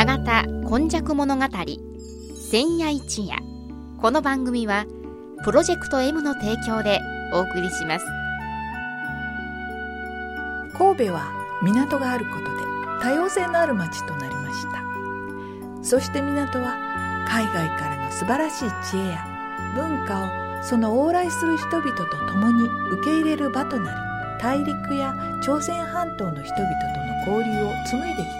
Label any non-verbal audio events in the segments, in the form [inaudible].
永田今昔物語千夜一夜。この番組はプロジェクト M の提供でお送りします。神戸は港があることで多様性のある街となりました。そして港は海外からの素晴らしい知恵や文化をその往来する人々と共に受け入れる場となり大陸や朝鮮半島の人々との交流を紡いできた。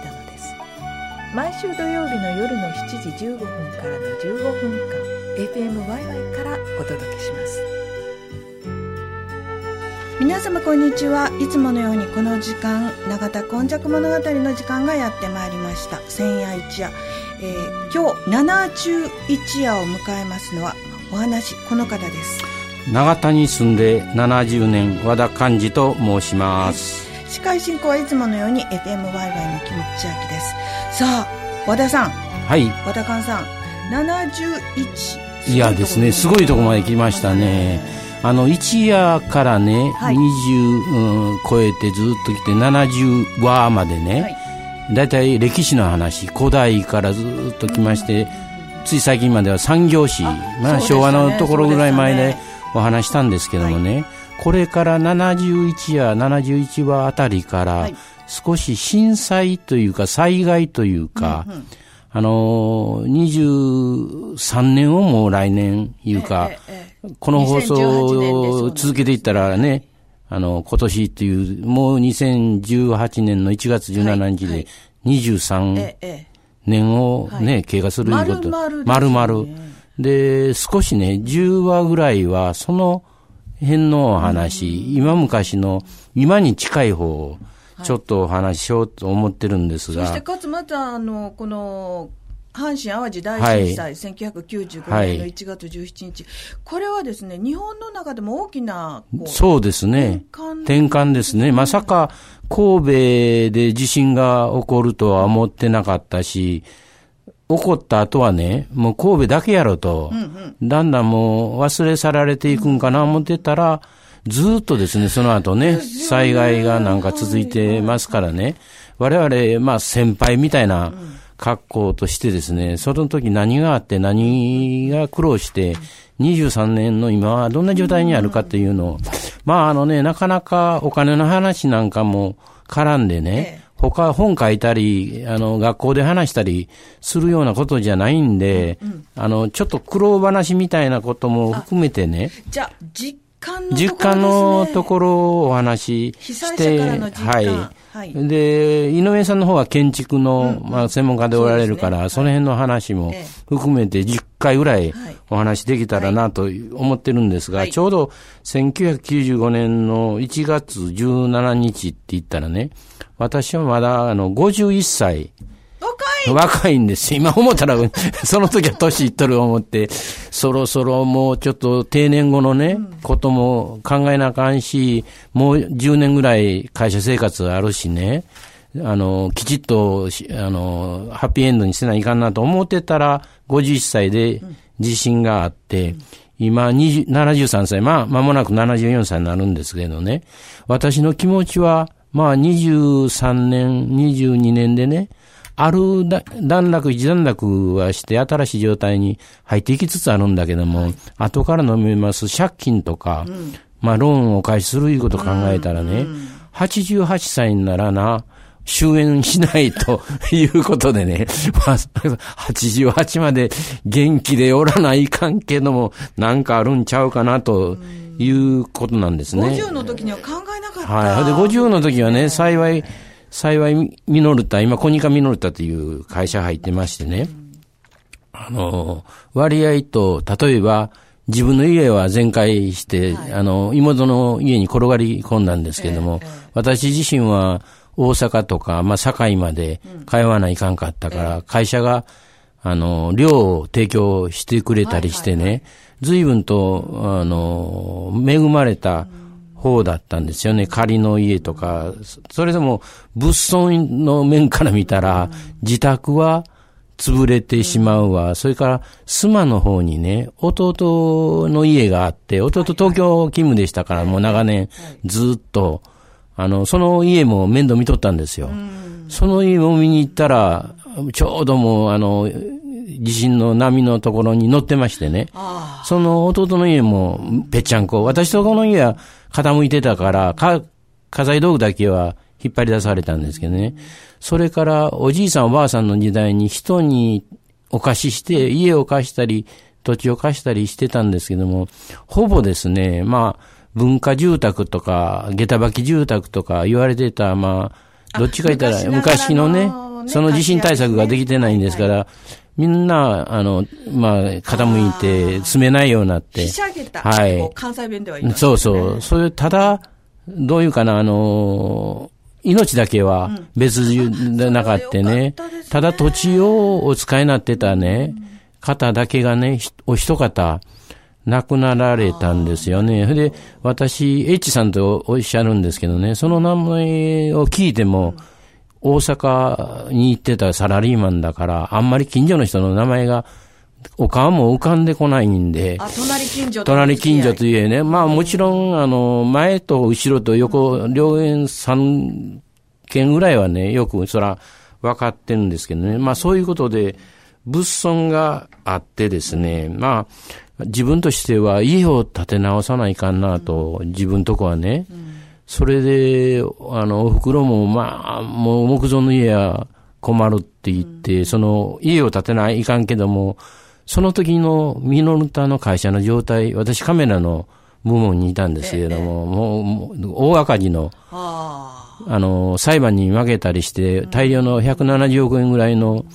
毎週土曜日の夜の7時15分からの15分間 FMYY からお届けします。皆様こんにちは。いつものようにこの時間永田今昔物語の時間がやってまいりました。千夜一夜、えー、今日七十一夜を迎えますのはお話この方です。永田に住んで70年和田寛治と申します、はい、司会進行はいつものように FMYY の気持ち明ですさあ和田さん。はい。和田寛さん。71いやですね。すごいとこまで来ましたね。あの一夜からね、はい、20、うん、超えてずっと来て70話までね、はい、だいたい歴史の話古代からずっと来まして、つい最近までは産業史まあ、昭和のところぐらい前でお話したんですけどもね、はい、これから71や71話あたりから、少し震災というか災害というか、うんうん、あのー、23年をもう来年いうか、この放送を続けていったらね、あの、今年っていう、もう2018年の1月17日で23年をね、経過するいうこと。丸々。で、少しね、10話ぐらいは、その辺のお話、今昔の、今に近い方を、ちょっとお話ししようと思ってるんですが。そしてかつまた、あの、この、阪神・淡路大震災、はい、1995年の1月17日、はい、これはですね、日本の中でも大きな、そうですね。転換ですね。まさか、神戸で地震が起こるとは思ってなかったし、起こった後はね、もう神戸だけやろと、うんうん、だんだんもう忘れ去られていくんかな思ってたら、ずっとですね、その後ね、災害がなんか続いてますからね、我々、まあ先輩みたいな格好としてですね、その時何があって何が苦労して、23年の今はどんな状態にあるかっていうのを、まああのね、なかなかお金の話なんかも絡んでね、他本書いたり、あの、学校で話したりするようなことじゃないんで、あの、ちょっと苦労話みたいなことも含めてね。じゃあ、実実感のところをお話しして、はい。はい、で、井上さんの方は建築の、まあ、専門家でおられるから、その辺の話も含めて10回ぐらいお話できたらなと思ってるんですが、ちょうど1995年の1月17日って言ったらね、私はまだあの51歳若い。んです。今思ったら、[laughs] その時は年いっとる思って、そろそろもうちょっと定年後のね、うん、ことも考えなあかんし、もう10年ぐらい会社生活あるしね、あの、きちっと、あの、ハッピーエンドにせないかんなと思ってたら、51歳で地震があって、うん、今73歳、まあ、間もなく74歳になるんですけどね、私の気持ちは、まあ、23年、22年でね、ある段落、一段落はして新しい状態に入っていきつつあるんだけども、はい、後から飲みます借金とか、うん、まあローンを返しするいうことを考えたらね、うん、88歳にならな、終焉しないということでね、まあ、88まで元気でおらないかんけども、なんかあるんちゃうかなということなんですね。50の時には考えなかった。はい。で、50の時はね、幸い、幸い、ミノルタ、今、コニカミノルタという会社入ってましてね、あの、割合と、例えば、自分の家は全壊して、はい、あの、妹の家に転がり込んだんですけども、えーえー、私自身は大阪とか、まあ、堺まで通わないかんかったから、うん、会社が、あの、寮を提供してくれたりしてね、随分と、あの、恵まれた、うん方だったんですよね。仮の家とか。それでも物損の面から見たら、自宅は潰れてしまうわ。それから、須磨の方にね、弟の家があって、弟東京勤務でしたから、もう長年ずっと、あの、その家も面倒見とったんですよ。その家も見に行ったら、ちょうどもう、あの、地震の波のところに乗ってましてね。その弟の家もぺっちゃんこ。私とこの家は傾いてたから、か、家財道具だけは引っ張り出されたんですけどね。それからおじいさんおばあさんの時代に人にお貸しして、家を貸したり、土地を貸したりしてたんですけども、ほぼですね、まあ、文化住宅とか、下駄履き住宅とか言われてた、まあ、どっちか言ったら、昔のね、その地震対策ができてないんですから、みんな、あの、まあ、傾いて、住めないようになって。はい。関西弁では言いそうそう。そういう、ただ、どういうかな、あの、命だけは別でなかってね、ただ土地をお使いになってたね、方だけがね、お一方、亡くなられたんですよね。それで、私、H さんとおっしゃるんですけどね、その名前を聞いても、大阪に行ってたサラリーマンだから、あんまり近所の人の名前が、お顔も浮かんでこないんで。あ、隣近所隣近所といえね。まあもちろん、あの、前と後ろと横、両縁3件ぐらいはね、よくそら分かってるんですけどね。まあそういうことで、物損があってですね、まあ、自分としては家を建て直さないかんなと、自分とこはね。それで、あの、お袋も、まあ、もう木造の家は困るって言って、その家を建てないかんけども、その時のミノルタの会社の状態、私カメラの部門にいたんですけれども、もう、大赤字の、あ。の、裁判に負けたりして、大量の170億円ぐらいの、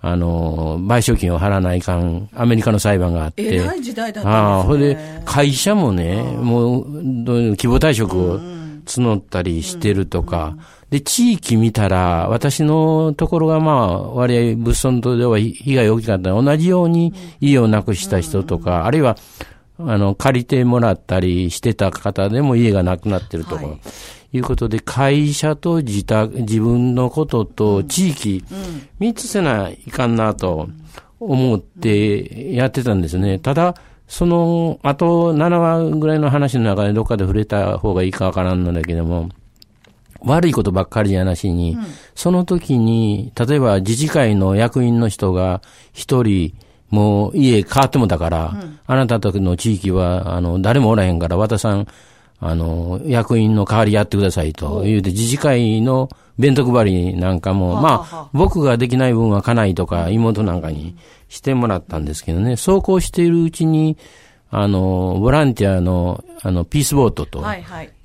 あの、賠償金を払わないかん、アメリカの裁判があって。えらい時代だったんですね。ああ、ほいで、会社もね、もう、規模退職を募ったりしてるとか、で、地域見たら、私のところがまあ、割合物損とでは被害大きかった同じように家をなくした人とか、あるいは、あの、借りてもらったりしてた方でも家がなくなってるとか、はい、いうことで、会社と自宅、自分のことと地域、三、つせないかんなと思ってやってたんですね。ただ、その、あと7話ぐらいの話の中でどっかで触れた方がいいかわからんのだけども、悪いことばっかりじゃなしに、うん、その時に、例えば自治会の役員の人が一人、もう家変わってもだから、うん、あなたとの地域は、あの、誰もおらへんから、和田さん、あの、役員の代わりやってくださいと。言うて、自治会の弁当配りなんかも、まあ、僕ができない分は家内とか妹なんかにしてもらったんですけどね、そうこうしているうちに、あの、ボランティアの、あの、ピースボートと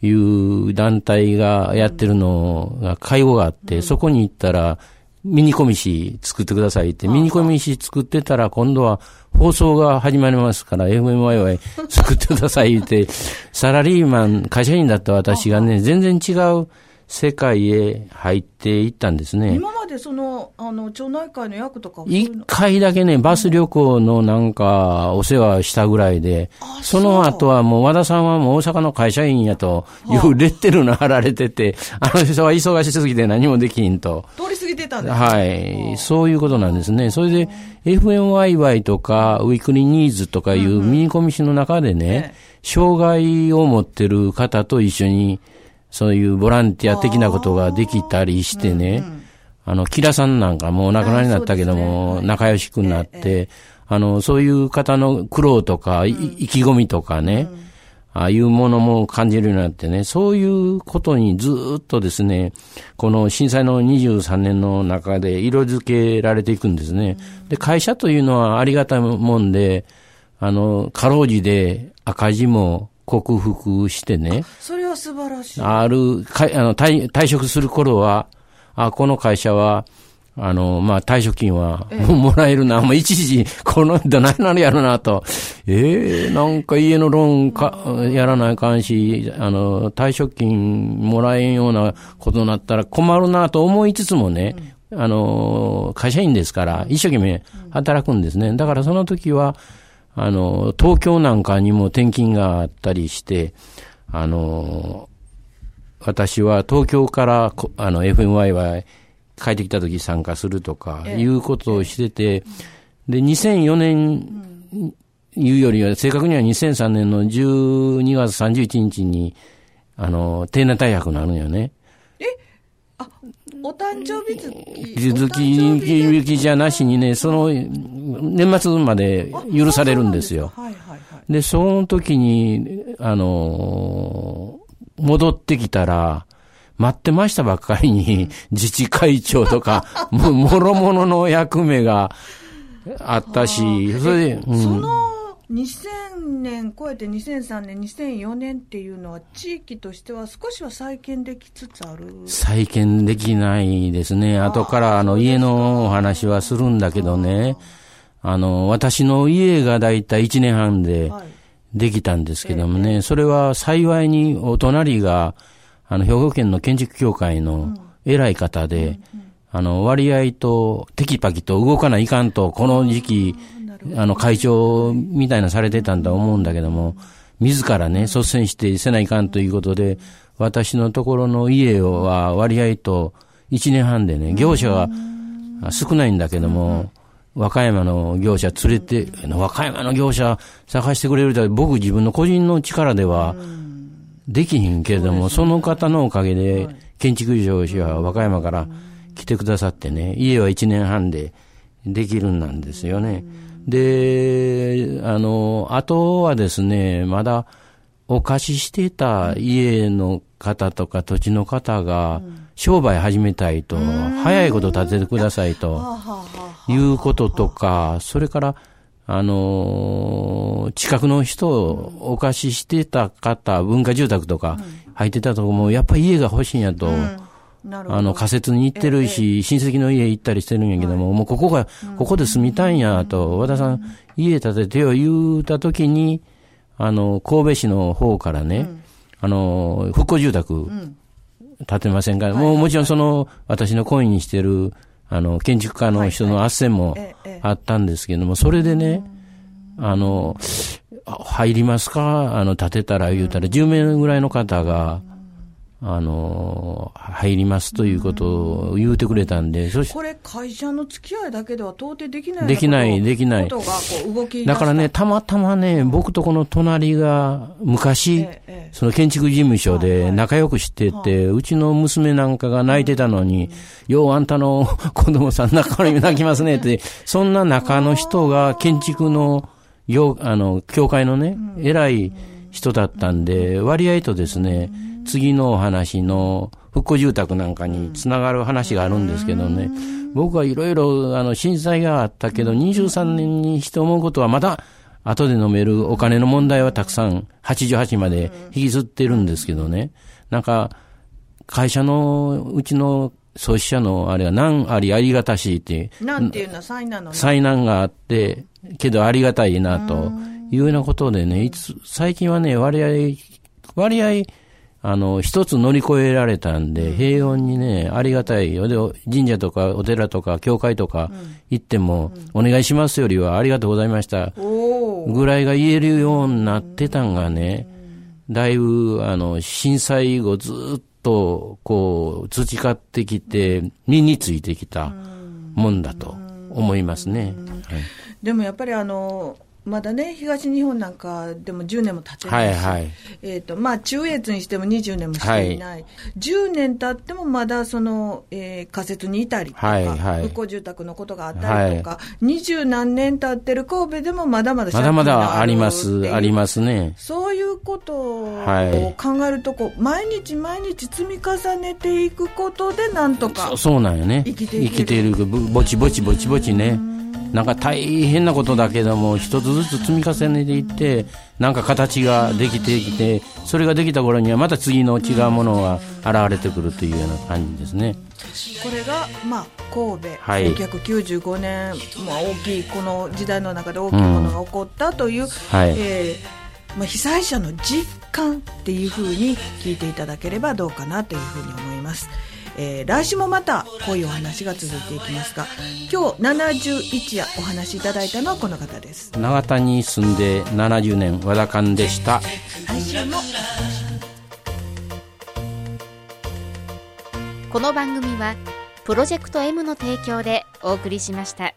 いう団体がやってるのが、会合があって、そこに行ったら、ミニコミシ作ってくださいって、ミニコミシ作ってたら、今度は放送が始まりますから、FMYY [laughs] 作ってください言って、サラリーマン、会社員だった私がね、全然違う世界へ入っていったんですね。今までその、あの、町内会の役とか一回だけね、バス旅行のなんか、お世話したぐらいで、その後はもう和田さんはもう大阪の会社員やという [laughs] レッテルの貼られてて、あの人は忙しすぎて何もできんと。通り過ぎてたんですはい。そういうことなんですね。それで、FMYY とか、ウィークリーニーズとかいうミニコミシの中でね、障害を持ってる方と一緒に、そういうボランティア的なことができたりしてね、あの、キラさんなんかもうお亡くなりになったけども、仲良しくなって、あの、そういう方の苦労とか、意気込みとかね、ああいうものも感じるようになってね、そういうことにずっとですね、この震災の23年の中で色付けられていくんですね。で、会社というのはありがたいもんで、あの、過労時で赤字も克服してね。それは素晴らしい。ある、かあの退退職する頃は、あ、この会社は、あの、まあ、退職金は、もらえるな。もう一時、この人何なるやろなと。ええー、なんか家のローンか、やらないかんし、あの、退職金もらえんようなことになったら困るなと思いつつもね、うん、あの、会社員ですから、一生懸命働くんですね。だからその時は、あの、東京なんかにも転勤があったりして、あの、私は東京からあの FMY は帰ってきた時参加するとかいうことをしてて、で、2004年いうよりは正確には2003年の12月31日に、あの、定年退職になるんよね。えあ、お誕生日月月月じゃなしにね、その、年末まで許されるんですよ。はいはいはい。で、その時に、あのー、戻ってきたら、待ってましたばっかりに、自治会長とか、も、もろもろの役目があったし、それで、うん、その2000年超えて2003年、2004年っていうのは地域としては少しは再建できつつある。再建できないですね。後からあの家のお話はするんだけどね、あの、私の家がだいたい1年半でできたんですけどもね、それは幸いにお隣が、あの、兵庫県の建築協会の偉い方で、あの、割合とテキパキと動かないかんと、この時期、あの、会長みたいなされてたんだと思うんだけども、自らね、率先してせないかんということで、私のところの家は割合と1年半でね、業者が少ないんだけども、和歌山の業者連れて、和歌山の業者探してくれると僕自分の個人の力ではできひんけれども、その方のおかげで建築業者は和歌山から来てくださってね、家は1年半でできるんなんですよね。で、あの、あとはですね、まだお貸ししてた家の方とか土地の方が、商売始めたいと、早いこと建ててくださいと、いうこととか、それから、あの近くの人をお貸ししてた方、文化住宅とか入ってたとこも、やっぱり家が欲しいんやと、あの、仮設に行ってるし、親戚の家行ったりしてるんやけども、もうここが、ここで住みたいんやと、和田さん、家建ててよ言うたときに、あの、神戸市の方からね、あの、復興住宅、建てませんか、もうもちろんその、私のコインにしてる、あの、建築家の人の斡旋もあったんですけども、それでね、あの、入りますか？あの、建てたら言うたら、10名ぐらいの方が、あの、入りますということを言うてくれたんで、そしこれ、会社の付き合いだけでは到底できないできない、できない。だからね、たまたまね、僕とこの隣が昔、ええ、その建築事務所で仲良くしてて、うちの娘なんかが泣いてたのに、ようあんたの [laughs] 子供さん泣か泣きますねって、そんな中の人が建築の、よあの、教会のね、偉い人だったんで、割合とですね、次のお話の復興住宅なんかにつながる話があるんですけどね、僕はいろいろあの震災があったけど、23年にして思うことはまだ後で飲めるお金の問題はたくさん88まで引きずってるんですけどね、なんか会社のうちの創始者のあれは何ありありがたしいって。なんていうの災難の災難があって、けどありがたいなというようなことでね、いつ、最近はね、割合、割合、あの、一つ乗り越えられたんで、平穏にね、ありがたいよ。で、神社とかお寺とか教会とか行っても、お願いしますよりはありがとうございました。ぐらいが言えるようになってたんがね、だいぶ、あの、震災後ずっと、こう、培ってきて、身についてきたもんだと思いますね。はい、でもやっぱりあの、まだね、東日本なんかでも10年も経ってないし、はいはい、えーとまあ、中越にしても20年もしていない、はい、10年経ってもまだその、えー、仮設にいたりとか、はいはい、復興住宅のことがあったりとか、二、は、十、い、何年経ってる神戸でもまだまだまだまだあります、ありますね。そういうことを考えるとこう、毎日毎日積み重ねていくことで、なんとかそうなんよね、生きてる、ぼちぼちぼちぼちね。なんか大変なことだけども、一つずつ積み重ねていって、なんか形ができてきて、それができた頃にはまた次の違うものが現れてくるというような感じですね。これが、まあ、神戸、はい、1995年、まあ、大きい、この時代の中で大きいものが起こったという、うんはい、えー、まあ、被災者の実感っていうふうに聞いていただければどうかなというふうに思います。えー、来週もまたこういうお話が続いていきますが今日71夜お話しいただいたのはこの方です。永田に住んで70年和田勘でした。来週も。この番組はプロジェクト M の提供でお送りしました。